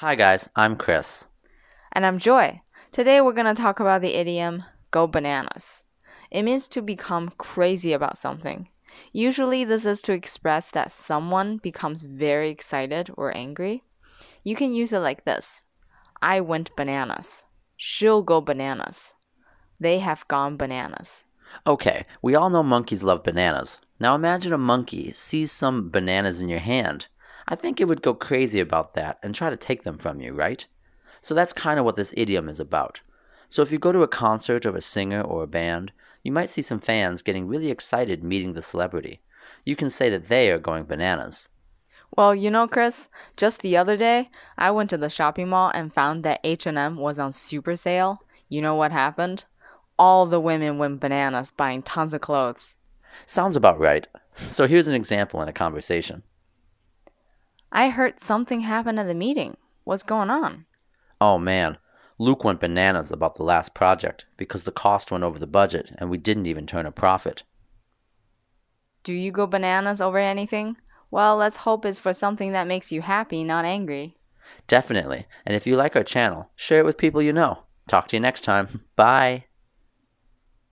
Hi, guys, I'm Chris. And I'm Joy. Today we're going to talk about the idiom go bananas. It means to become crazy about something. Usually, this is to express that someone becomes very excited or angry. You can use it like this I went bananas. She'll go bananas. They have gone bananas. Okay, we all know monkeys love bananas. Now imagine a monkey sees some bananas in your hand. I think it would go crazy about that and try to take them from you, right? So that's kind of what this idiom is about. So if you go to a concert of a singer or a band, you might see some fans getting really excited meeting the celebrity. You can say that they are going bananas. Well, you know, Chris, just the other day, I went to the shopping mall and found that H&M was on super sale. You know what happened? All the women went bananas buying tons of clothes. Sounds about right. So here's an example in a conversation. I heard something happened at the meeting. What's going on? Oh man, Luke went bananas about the last project because the cost went over the budget and we didn't even turn a profit. Do you go bananas over anything? Well, let's hope it's for something that makes you happy, not angry. Definitely. And if you like our channel, share it with people you know. Talk to you next time. Bye.